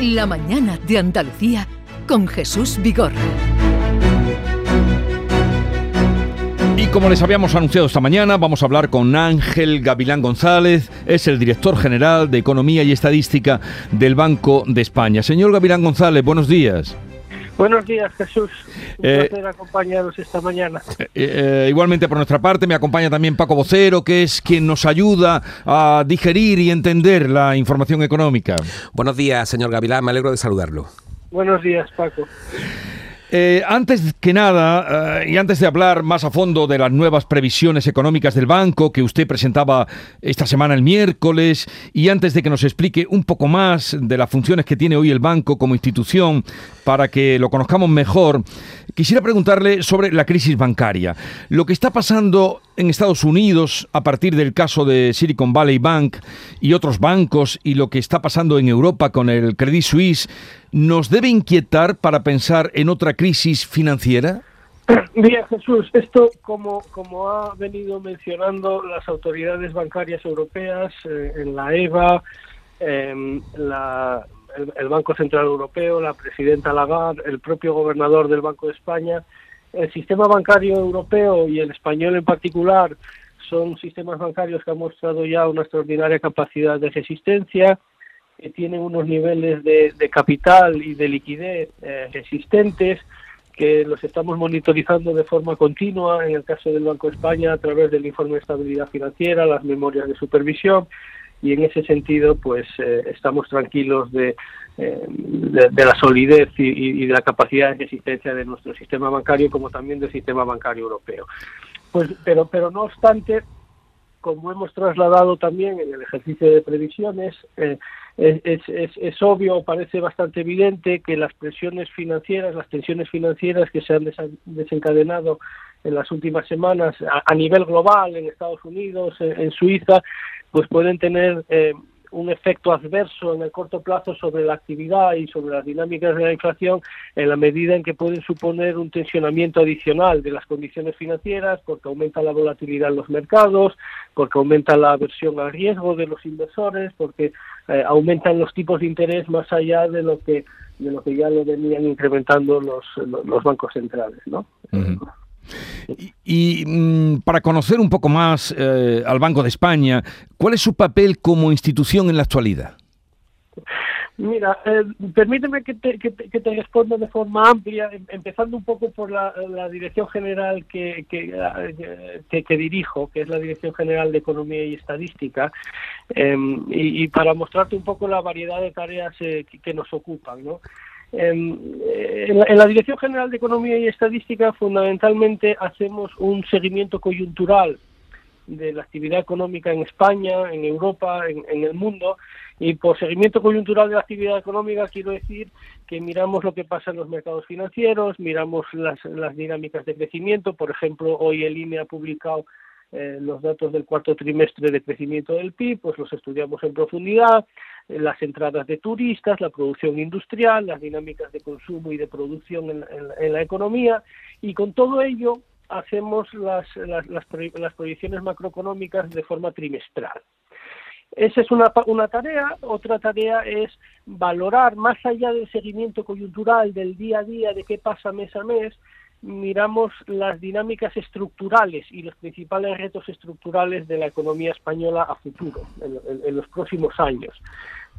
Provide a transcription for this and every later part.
La mañana de Andalucía con Jesús Vigorra. Y como les habíamos anunciado esta mañana, vamos a hablar con Ángel Gavilán González, es el director general de Economía y Estadística del Banco de España. Señor Gavilán González, buenos días. Buenos días, Jesús. Un Eh, placer acompañaros esta mañana. Eh, eh, igualmente por nuestra parte me acompaña también Paco Vocero, que es quien nos ayuda a digerir y entender la información económica. Buenos días, señor Gavilán, me alegro de saludarlo. Buenos días, Paco. Eh, antes que nada, eh, y antes de hablar más a fondo de las nuevas previsiones económicas del banco que usted presentaba esta semana el miércoles, y antes de que nos explique un poco más de las funciones que tiene hoy el banco como institución para que lo conozcamos mejor, quisiera preguntarle sobre la crisis bancaria. Lo que está pasando en Estados Unidos a partir del caso de Silicon Valley Bank y otros bancos y lo que está pasando en Europa con el Credit Suisse, ¿nos debe inquietar para pensar en otra crisis financiera? Bien, Jesús, esto como, como ha venido mencionando las autoridades bancarias europeas, eh, en la EVA, em, la- el Banco Central Europeo, la presidenta Lagarde, el propio gobernador del Banco de España, el sistema bancario europeo y el español en particular son sistemas bancarios que han mostrado ya una extraordinaria capacidad de resistencia, que tienen unos niveles de, de capital y de liquidez eh, resistentes, que los estamos monitorizando de forma continua, en el caso del Banco de España, a través del informe de estabilidad financiera, las memorias de supervisión, y en ese sentido, pues eh, estamos tranquilos de, eh, de, de la solidez y, de la capacidad de resistencia de nuestro sistema bancario, como también del sistema bancario europeo. Pues, pero, pero no obstante, como hemos trasladado también en el ejercicio de previsiones, eh, es, es- es- obvio, parece bastante evidente que las presiones financieras, las tensiones financieras que se han desencadenado en las últimas semanas a, nivel global, en Estados Unidos, en Suiza, pues pueden tener eh, un efecto adverso en el corto plazo sobre la actividad y sobre las dinámicas de la inflación en la medida en que pueden suponer un tensionamiento adicional de las condiciones financieras porque aumenta la volatilidad en los mercados, porque aumenta la aversión al riesgo de los inversores, porque eh, aumentan los tipos de interés más allá de lo que de lo que ya lo venían incrementando los, los, bancos centrales, ¿no? Y, mm, para conocer un poco más eh, al Banco de España, ¿cuál es su papel como institución en la actualidad? Mira, eh, permíteme que te, que, te, que responda de forma amplia, em- empezando un poco por la, la dirección general eh, que, que dirijo, que es la Dirección General de Economía y Estadística, em, y, y para mostrarte un poco la variedad de tareas eh, que nos ocupan, ¿no? Em, eh, en, la, en la Dirección General de Economía y Estadística fundamentalmente hacemos un seguimiento coyuntural de la actividad económica en España, en Europa, en, en el mundo. Y por seguimiento coyuntural de la actividad económica quiero decir que miramos lo que pasa en los mercados financieros, miramos las, las dinámicas de crecimiento. Por ejemplo, hoy el INE ha publicado eh, los datos del cuarto trimestre de crecimiento del PIB, pues los estudiamos en profundidad, eh, las entradas de turistas, la producción industrial, las dinámicas de consumo y de producción en, la economía, y con todo ello hacemos las, las, las, las proyecciones macroeconómicas de forma trimestral. Esa es una, una tarea. Otra tarea es valorar, más allá del seguimiento coyuntural del día a día, de qué pasa mes a mes, miramos las dinámicas estructurales y los principales retos estructurales de la economía española a futuro, en, en- en los próximos años.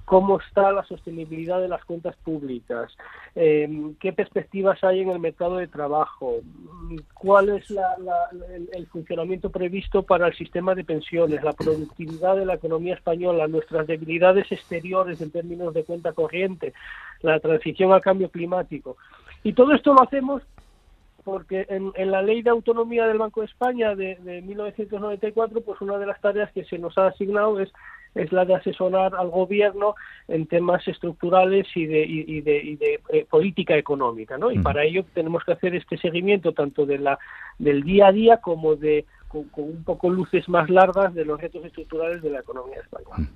Cómo está la sostenibilidad de las cuentas públicas, eh, qué perspectivas hay en el mercado de trabajo, cuál es la- la- el, el funcionamiento previsto para el sistema de pensiones, la productividad de la economía española, nuestras debilidades exteriores en términos de cuenta corriente, la transición al cambio climático. Y todo esto lo hacemos porque en, en la ley de autonomía del Banco de España de, de 1994, pues una de las tareas que se nos ha asignado es es la de asesorar al gobierno en temas estructurales y de, y, y de, y de eh, política económica, ¿no? Y Ujú. para ello tenemos que hacer este seguimiento tanto de la del día a día como de con, con un poco luces más largas de los retos estructurales de la economía española.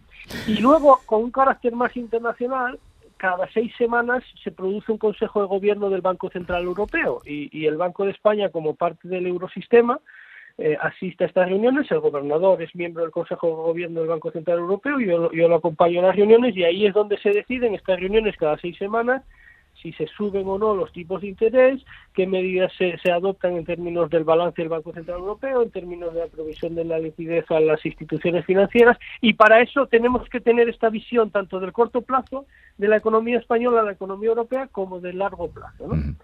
Y luego, con un carácter más internacional, cada seis semanas se produce un Consejo de Gobierno del Banco Central Europeo y, el Banco de España, como parte del eurosistema, eh, asiste a estas reuniones, el gobernador es miembro del Consejo de Gobierno del Banco Central Europeo, yo, yo lo acompaño en las reuniones y ahí es donde se deciden estas reuniones cada seis semanas si se suben o no los tipos de interés, qué medidas se, se, adoptan en términos del balance del Banco Central Europeo, en términos de la provisión de la liquidez a las instituciones financieras, y para eso tenemos que tener esta visión tanto del corto plazo de la economía española, la economía europea, como del largo plazo. ¿no?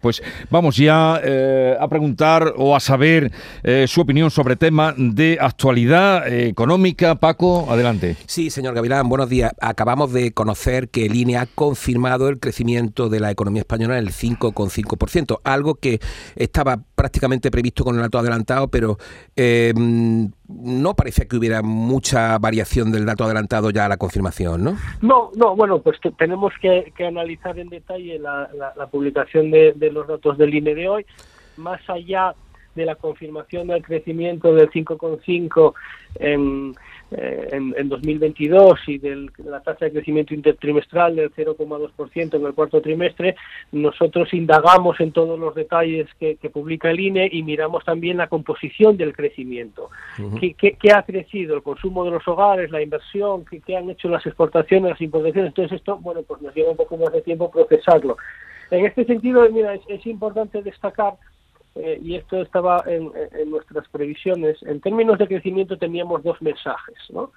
Pues vamos ya eh, a preguntar o a saber eh, su opinión sobre tema de actualidad eh, económica. Paco, adelante. Sí, señor Gavilán, buenos días. Acabamos de conocer que el INE ha confirmado el crecimiento de la economía española en el 5,5%, algo que estaba prácticamente previsto con el dato adelantado, pero no parecía que hubiera mucha variación del dato adelantado ya a la confirmación, ¿no? No, no, bueno, pues tenemos que, analizar en detalle la, la, publicación de, de, los datos del INE de hoy, más allá de la confirmación del crecimiento del 5,5 en eh, en, en, 2022 y de la tasa de crecimiento intertrimestral del 0,2% en el cuarto trimestre, nosotros indagamos en todos los detalles que, que, publica el INE y miramos también la composición del crecimiento. Uh -huh. ¿Qué, qué, qué, ha crecido? El consumo de los hogares, la inversión, ¿qué, qué han hecho las exportaciones, las importaciones. Entonces esto, bueno, pues nos lleva un poco más de tiempo procesarlo. En este sentido, mira, es, es importante destacar eh, y esto estaba en, en, nuestras previsiones, en términos de crecimiento teníamos dos mensajes. ¿no?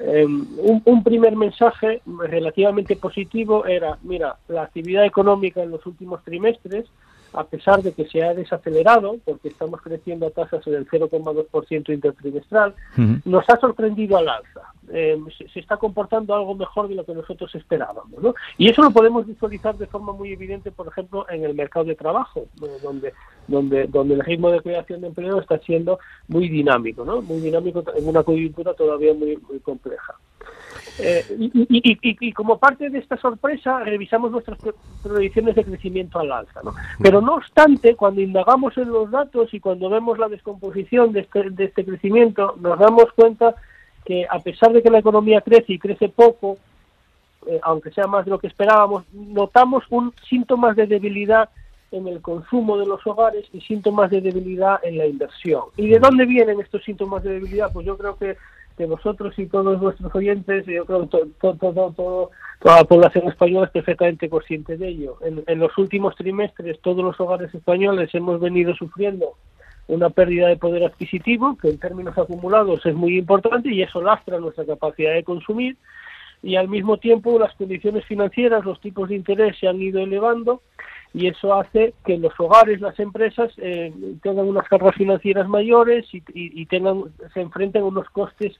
Eh, un, un, primer mensaje relativamente positivo era, mira, la actividad económica en los últimos trimestres, a pesar de que se ha desacelerado, porque estamos creciendo a tasas del 0,2% intertrimestral, uh -huh. nos ha sorprendido al alza. Eh, se, se, está comportando algo mejor de lo que nosotros esperábamos. ¿no? Y eso lo podemos visualizar de forma muy evidente, por ejemplo, en el mercado de trabajo, donde, donde, donde el ritmo de creación de empleo está siendo muy dinámico, ¿no? muy dinámico en una coyuntura todavía muy, muy compleja. Eh, y, y, y, y, como parte de esta sorpresa, revisamos nuestras predicciones de crecimiento al alza. ¿no? Pero no obstante, cuando indagamos en los datos y cuando vemos la descomposición de este, de este crecimiento, nos damos cuenta que a pesar de que la economía crece y crece poco, eh, aunque sea más de lo que esperábamos, notamos un síntomas de debilidad en el consumo de los hogares y síntomas de debilidad en la inversión. ¿Y de dónde vienen estos síntomas de debilidad? Pues yo creo que que vosotros y todos nuestros oyentes, yo creo que to, to, to, toda la población española es perfectamente consciente de ello. En, en, los últimos trimestres, todos los hogares españoles hemos venido sufriendo una pérdida de poder adquisitivo, que en términos acumulados es muy importante y eso lastra nuestra capacidad de consumir. Y al mismo tiempo, las condiciones financieras, los tipos de interés se han ido elevando y eso hace que los hogares, las empresas eh, tengan unas cargas financieras mayores y, tengan, se enfrenten a unos costes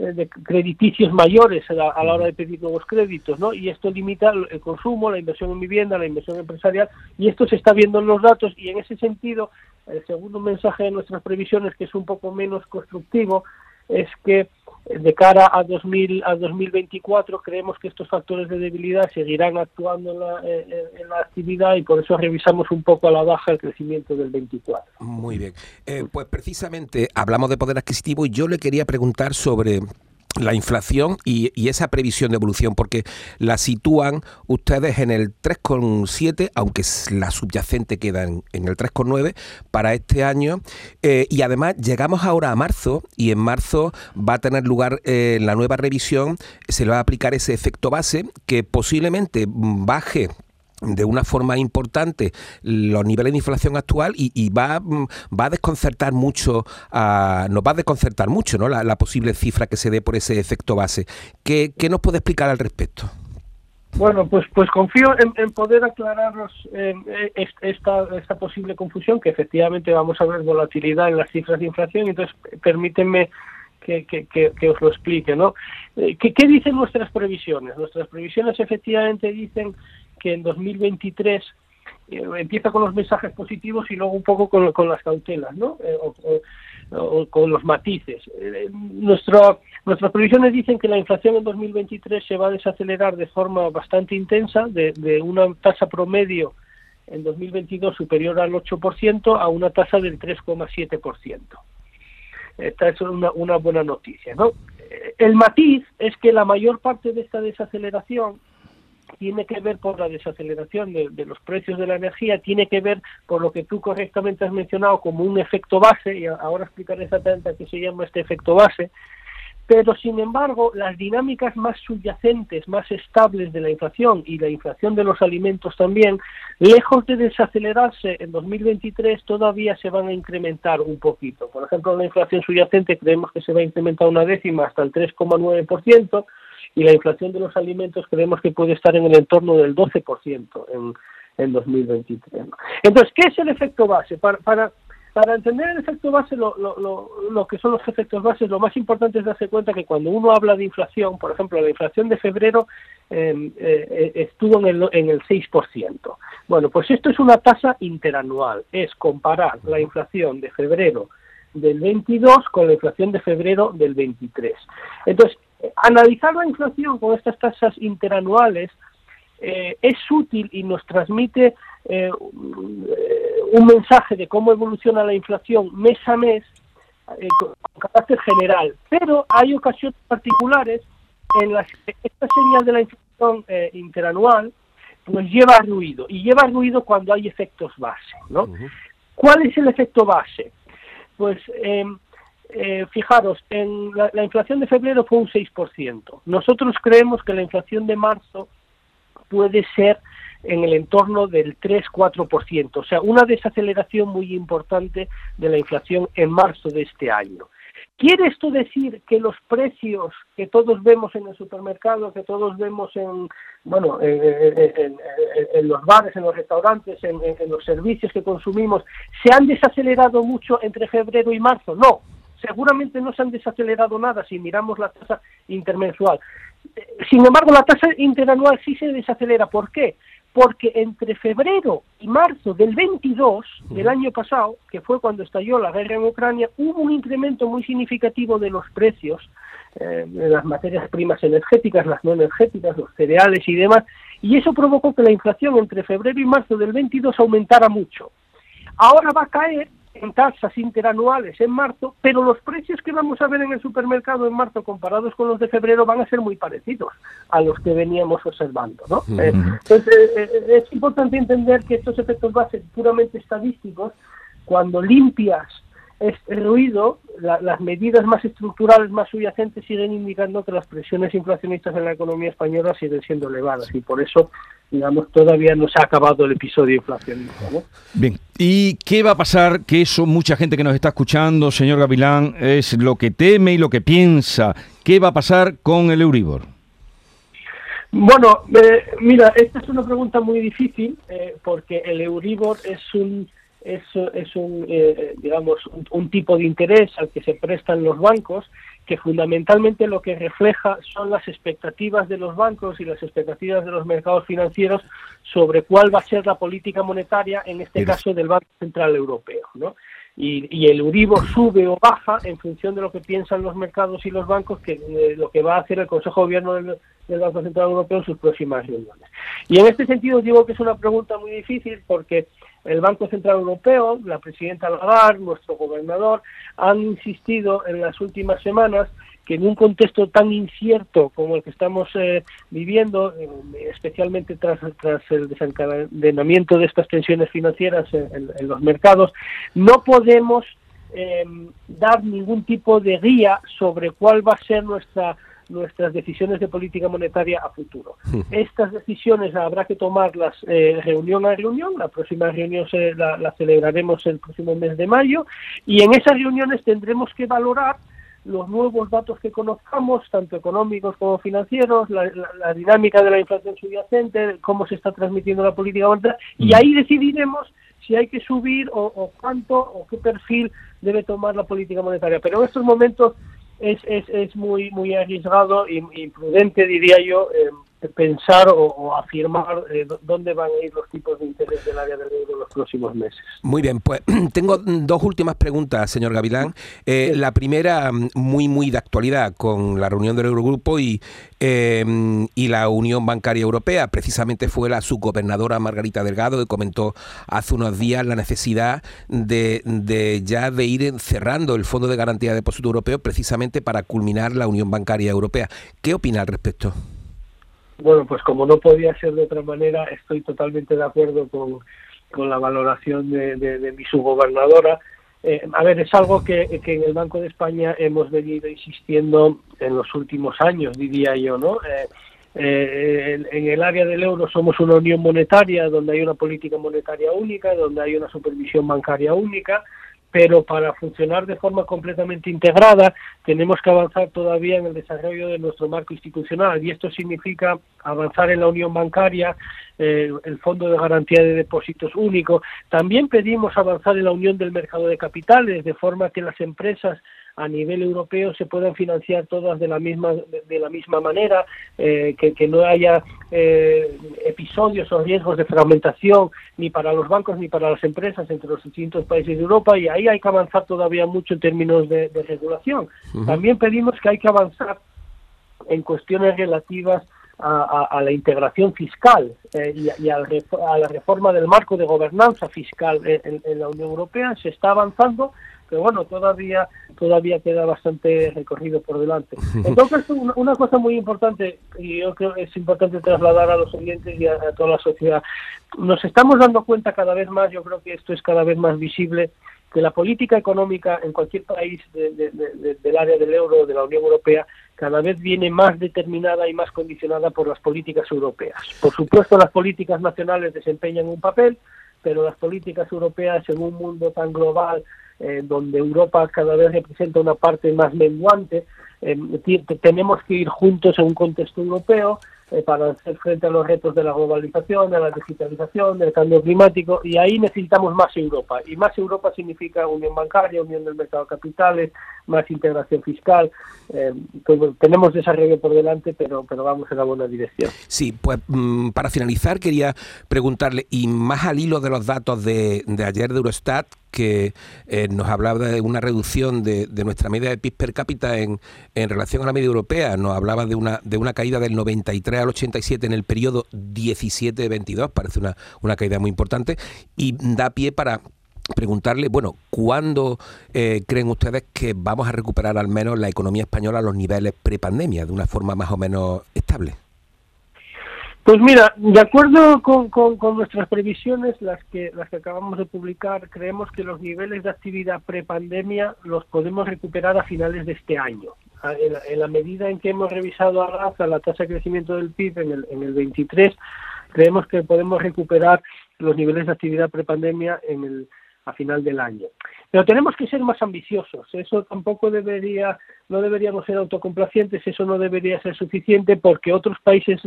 eh, de crediticios mayores a la, a la, hora de pedir nuevos créditos, ¿no? Y esto limita el, consumo, la inversión en vivienda, la inversión empresarial, y esto se está viendo en los datos, y en ese sentido, el segundo mensaje de nuestras previsiones, que es un poco menos constructivo, es que de cara a, 2000, a 2024 creemos que estos factores de debilidad seguirán actuando en la, en, en la, actividad y por eso revisamos un poco a la baja el crecimiento del 24. Muy bien. Eh, pues precisamente hablamos de poder adquisitivo y yo le quería preguntar sobre la inflación y, esa previsión de evolución, porque la sitúan ustedes en el 3,7, aunque la subyacente queda en, en el 3,9 para este año. Eh, y además llegamos ahora a marzo y en marzo va a tener lugar eh, la nueva revisión, se le va a aplicar ese efecto base que posiblemente baje de una forma importante los niveles de inflación actual y, y va, mm, va a desconcertar mucho, a, nos va a desconcertar mucho ¿no? La, posible cifra que se dé por ese efecto base. ¿Qué, qué nos puede explicar al respecto? Bueno, pues pues confío en, poder aclararos eh, esta, esta posible confusión, que efectivamente vamos a ver volatilidad en las cifras de inflación, entonces permítanme que, que, que, que, os lo explique, ¿no? Eh, ¿Qué, ¿Qué dicen nuestras previsiones? Nuestras previsiones efectivamente dicen que en 2023 eh, empieza con los mensajes positivos y luego un poco con, las cautelas, ¿no? Eh, o, con los matices. Eh, nuestro, nuestras previsiones dicen que la inflación en 2023 se va a desacelerar de forma bastante intensa, de, una tasa promedio en 2022 superior al 8% a una tasa del 3,7%. Esta es una, una buena noticia, ¿no? El matiz es que la mayor parte de esta desaceleración tiene que ver por la desaceleración de, los precios de la energía, tiene que ver por lo que tú correctamente has mencionado como un efecto base, y ahora explicaré exactamente a qué se llama este efecto base, pero sin embargo las dinámicas más subyacentes, más estables de la inflación y la inflación de los alimentos también, lejos de desacelerarse en 2023 todavía se van a incrementar un poquito. Por ejemplo, la inflación subyacente creemos que se va a incrementar una décima hasta el 3,9% y la inflación de los alimentos creemos que puede estar en el entorno del 12% en, en 2023. Entonces, ¿qué es el efecto base? Para, para para entender el efecto base, lo, lo, lo, que son los efectos bases, lo más importante es darse cuenta que cuando uno habla de inflación, por ejemplo, la inflación de febrero em, eh, eh, estuvo en el, en el 6%. Bueno, pues esto es una tasa interanual, es comparar la inflación de febrero del 22 con la inflación de febrero del 23. Entonces, analizar la inflación con estas tasas interanuales eh, es útil y nos transmite eh, un mensaje de cómo evoluciona la inflación mes a mes eh, con, carácter general, pero hay ocasiones particulares en las que esta señal de la inflación eh, interanual pues lleva ruido y lleva ruido cuando hay efectos base, ¿no? ¿Cuál es el efecto base? Pues em, eh, fijaros, en la, la, inflación de febrero fue un 6%. Nosotros creemos que la inflación de marzo puede ser en el entorno del 3-4%, o sea, una desaceleración muy importante de la inflación en marzo de este año. ¿Quiere esto decir que los precios que todos vemos en el supermercado, que todos vemos en, bueno, en, los bares, en los restaurantes, en, los servicios que consumimos, se han desacelerado mucho entre febrero y marzo? No, seguramente no se han desacelerado nada si miramos la tasa intermensual. Sin embargo, la tasa interanual sí se desacelera. ¿Por qué? porque entre febrero y marzo del 22 del año pasado, que fue cuando estalló la guerra en Ucrania, hubo un incremento muy significativo de los precios eh, de las materias primas energéticas, las no energéticas, los cereales y demás, y eso provocó que la inflación entre febrero y marzo del 22 aumentara mucho. Ahora va a caer en tasas interanuales en marzo, pero los precios que vamos a ver en el supermercado en marzo comparados con los de febrero van a ser muy parecidos a los que veníamos observando. ¿no? Eh, entonces, eh, eh, es importante entender que estos efectos base puramente estadísticos, cuando limpias este ruido, las medidas más estructurales, más subyacentes, siguen indicando que las presiones inflacionistas en la economía española siguen siendo elevadas y por eso, digamos, todavía no se ha acabado el episodio inflacionista. Bien, ¿y qué va a pasar? Que eso mucha gente que nos está escuchando, señor Gavilán, es lo que teme y lo que piensa. ¿Qué va a pasar con el Euribor? Bueno, eh, mira, esta es una pregunta muy difícil eh, porque el Euribor es un es, es un, eh, digamos, un, tipo de interés al que se prestan los bancos que fundamentalmente lo que refleja son las expectativas de los bancos y las expectativas de los mercados financieros sobre cuál va a ser la política monetaria, en este caso del Banco Central Europeo. ¿no? Y, el Euribor sube o baja en función de lo que piensan los mercados y los bancos, que eh, lo que va a hacer el Consejo de Gobierno del, del Banco Central Europeo en sus próximas reuniones. Y en este sentido digo que es una pregunta muy difícil porque el Banco Central Europeo, la presidenta Lagarde, nuestro gobernador, han insistido en las últimas semanas que en un contexto tan incierto como el que estamos eh, viviendo, eh, especialmente tras, el desencadenamiento de estas tensiones financieras en, los mercados, no podemos eh, dar ningún tipo de guía sobre cuál va a ser nuestra nuestras decisiones de política monetaria a futuro. Estas decisiones habrá que tomarlas eh, reunión a reunión, la próxima reunión se, la, celebraremos el próximo mes de mayo. Y en esas reuniones tendremos que valorar los nuevos datos que conozcamos, tanto económicos como financieros, la, dinámica de la inflación subyacente, cómo se está transmitiendo la política monetaria, y ahí decidiremos si hay que subir o, o, cuánto o qué perfil debe tomar la política monetaria. Pero en estos momentos es, es, es muy, muy arriesgado y imprudente, diría yo, eh, pensar o, afirmar eh, dónde van a ir los tipos de interés del área del euro en los próximos meses. Muy bien, pues tengo dos últimas preguntas, señor Gavilán. Eh, la primera, muy, muy de actualidad, con la reunión del Eurogrupo y, em, y la Unión Bancaria Europea. Precisamente fue la subgobernadora Margarita Delgado que comentó hace unos días la necesidad de, de ya de ir cerrando el Fondo de Garantía de Depósito Europeo precisamente para culminar la Unión Bancaria Europea. ¿Qué opina al respecto? Bueno, pues como no podía ser de otra manera, estoy totalmente de acuerdo con, con la valoración de, de, mi subgobernadora. Eh, a ver, es algo que, en el Banco de España hemos venido insistiendo en los últimos años, diría yo, ¿no? Eh, eh, en, el área del euro somos una unión monetaria donde hay una política monetaria única, donde hay una supervisión bancaria única, pero para funcionar de forma completamente integrada tenemos que avanzar todavía en el desarrollo de nuestro marco institucional y esto significa avanzar en la unión bancaria, eh, el fondo de garantía de depósitos único. También pedimos avanzar en la unión del mercado de capitales de forma que las empresas a nivel europeo se puedan financiar todas de la misma de, la misma manera eh, que, no haya eh, episodios o riesgos de fragmentación ni para los bancos ni para las empresas entre los distintos países de Europa y ahí hay que avanzar todavía mucho en términos de, regulación. También pedimos que hay que avanzar en cuestiones relativas a, la integración fiscal eh, y, a, la reforma del marco de gobernanza fiscal en, la Unión Europea. Se está avanzando pero bueno, todavía todavía queda bastante recorrido por delante. Entonces, una, cosa muy importante, y yo creo que es importante trasladar a los oyentes y a, toda la sociedad, nos estamos dando cuenta cada vez más, yo creo que esto es cada vez más visible, que la política económica en cualquier país del área del euro, de la Unión Europea, cada vez viene más determinada y más condicionada por las políticas europeas. Por supuesto, las políticas nacionales desempeñan un papel, pero las políticas europeas en un mundo tan global eh, donde Europa cada vez representa una parte más menguante, eh, tenemos que ir juntos en un contexto europeo eh, para hacer frente a los retos de la globalización, de la digitalización, del cambio climático, y ahí necesitamos más Europa. Y más Europa significa unión bancaria, unión del mercado de capitales, más integración fiscal. Eh, pues, tenemos desarrollo por delante, pero, pero vamos en la buena dirección. Sí, pues mm, para finalizar quería preguntarle, y más al hilo de los datos de, de ayer de Eurostat, que eh, nos hablaba de una reducción de, nuestra media de PIB per cápita en, en, relación a la media europea. Nos hablaba de una, de una caída del 93 al 87 en el periodo 17-22, parece una, una caída muy importante, y da pie para preguntarle, bueno, ¿cuándo eh, creen ustedes que vamos a recuperar al menos la economía española a los niveles prepandemia de una forma más o menos estable? Pues mira, de acuerdo con, con, nuestras previsiones, las que, las que acabamos de publicar, creemos que los niveles de actividad prepandemia los podemos recuperar a finales de este año. En la, medida en que hemos revisado a raza la tasa de crecimiento del PIB en el, en el 23, creemos que podemos recuperar los niveles de actividad prepandemia en el, a final del año. Pero tenemos que ser más ambiciosos. Eso tampoco debería, no deberíamos ser autocomplacientes. Eso no debería ser suficiente porque otros países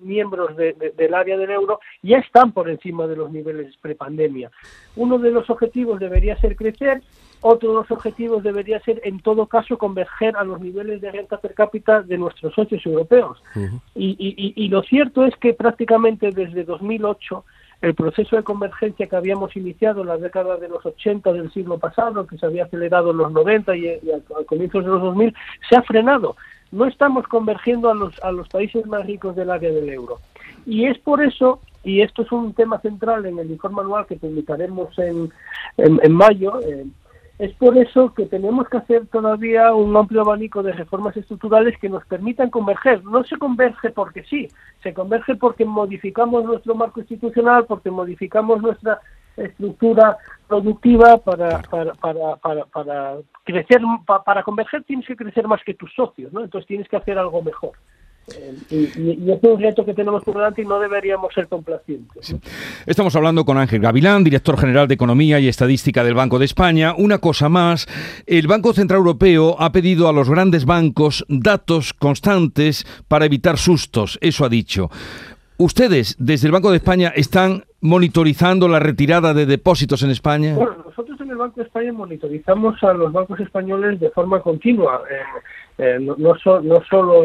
miembros del área del euro ya están por encima de los niveles prepandemia. Uno de los objetivos debería ser crecer. Otro de los objetivos debería ser, en todo caso, converger a los niveles de renta per cápita de nuestros socios europeos. y, y lo cierto es que prácticamente desde 2008 el proceso de convergencia que habíamos iniciado en la década de los 80 del siglo pasado, que se había acelerado en los 90 y, a, comienzos de los 2000, se ha frenado. No estamos convergiendo a los, a los países más ricos del área del euro. Y es por eso, y esto es un tema central en el informe anual que publicaremos en, en, mayo, eh, es por eso que tenemos que hacer todavía un amplio abanico de reformas estructurales que nos permitan converger. No se converge porque sí, se converge porque modificamos nuestro marco institucional, porque modificamos nuestra estructura productiva para, para, para, para, para crecer, para converger tienes que crecer más que tus socios, ¿no? Entonces tienes que hacer algo mejor. Y, es un reto que tenemos por delante y no deberíamos ser complacientes. Estamos hablando con Ángel Gavilán, director general de Economía y Estadística del Banco de España. Una cosa más, el Banco Central Europeo ha pedido a los grandes bancos datos constantes para evitar sustos, eso ha dicho. ¿Ustedes desde el Banco de España están monitorizando la retirada de depósitos en España? Bueno, nosotros en el Banco de España monitorizamos a los bancos españoles de forma continua. Eh, eh, no, no, no, solo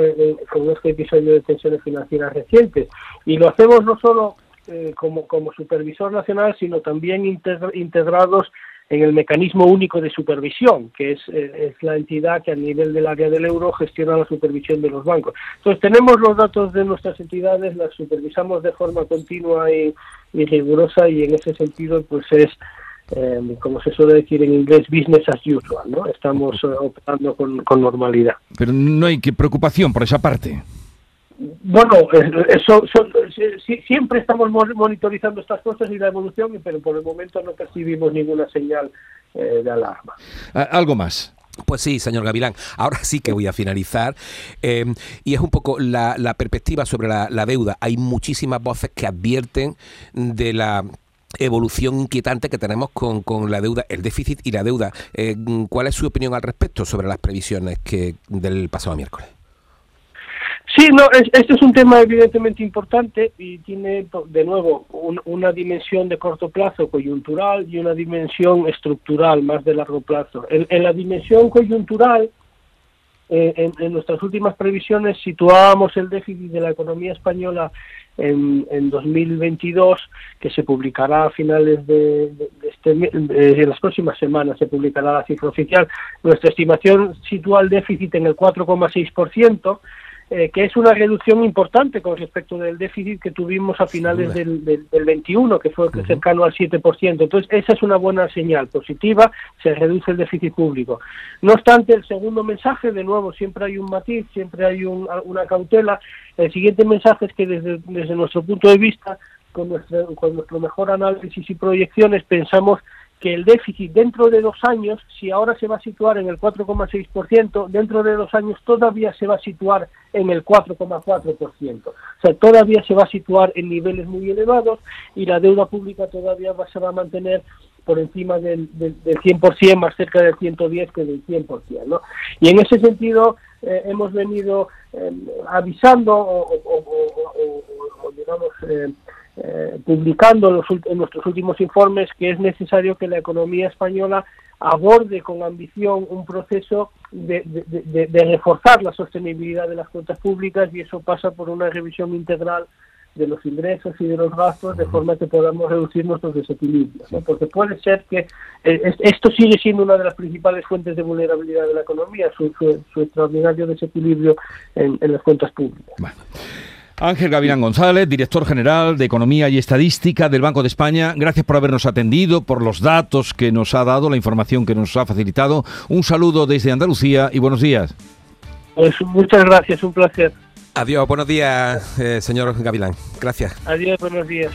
con este episodio de tensiones financieras recientes, y lo hacemos no solo eh, como, como supervisor nacional, sino también integrados en el mecanismo único de supervisión, que es, eh, es, la entidad que a nivel del área del euro gestiona la supervisión de los bancos. Entonces tenemos los datos de nuestras entidades, las supervisamos de forma continua y, y rigurosa y en ese sentido pues es eh, como se suele decir en inglés, business as usual, ¿no? Estamos eh, operando con, normalidad. Pero no hay que preocupación por esa parte. bueno, eso, siempre estamos monitorizando estas cosas y la evolución, pero por el momento no percibimos ninguna señal eh, de alarma. Algo más. Pues sí, señor Gavilán. Ahora sí que voy a finalizar. Em, y es un poco la, perspectiva sobre la, deuda. Hay muchísimas voces que advierten de la evolución inquietante que tenemos con, con la deuda, el déficit y la deuda. Eh, ¿Cuál es su opinión al respecto sobre las previsiones que del pasado miércoles? Sí, no, este es un tema evidentemente importante y tiene, de nuevo, una dimensión de corto plazo coyuntural y una dimensión estructural más de largo plazo. En, la dimensión coyuntural, eh, en, nuestras últimas previsiones situábamos el déficit de la economía española en, en 2022, que se publicará a finales de, este, en las próximas semanas, se publicará la cifra oficial. Nuestra estimación sitúa el déficit en el 4,6%, eh, que es una reducción importante con respecto del déficit que tuvimos a finales del, del, 21, que fue cercano al 7%. Entonces, esa es una buena señal positiva, se reduce el déficit público. No obstante, el segundo mensaje, de nuevo, siempre hay un matiz, siempre hay una cautela. El siguiente mensaje es que desde, desde nuestro punto de vista, con nuestro, con nuestro mejor análisis y proyecciones, pensamos que el déficit dentro de dos años, si ahora se va a situar en el 4,6%, dentro de dos años todavía se va a situar en el 4,4%. O sea, todavía se va a situar en niveles muy elevados y la deuda pública todavía va, se va a mantener por encima del, del, 100%, más cerca del 110 que del 100%. ¿no? Y en ese sentido eh, hemos venido eh, avisando o, o digamos, eh, eh, publicando los, en nuestros últimos informes que es necesario que la economía española aborde con ambición un proceso de, reforzar la sostenibilidad de las cuentas públicas y eso pasa por una revisión integral de los ingresos y de los gastos de forma que podamos reducir nuestros desequilibrios. Porque puede ser que eh, esto sigue siendo una de las principales fuentes de vulnerabilidad de la economía, su, extraordinario desequilibrio en, las cuentas públicas. Ángel Gavilán González, director general de Economía y Estadística del Banco de España, gracias por habernos atendido, por los datos que nos ha dado, la información que nos ha facilitado. Un saludo desde Andalucía y buenos días. Pues muchas gracias, un placer. Adiós, buenos días, eh, señor Gavilán. Gracias. Adiós, buenos días.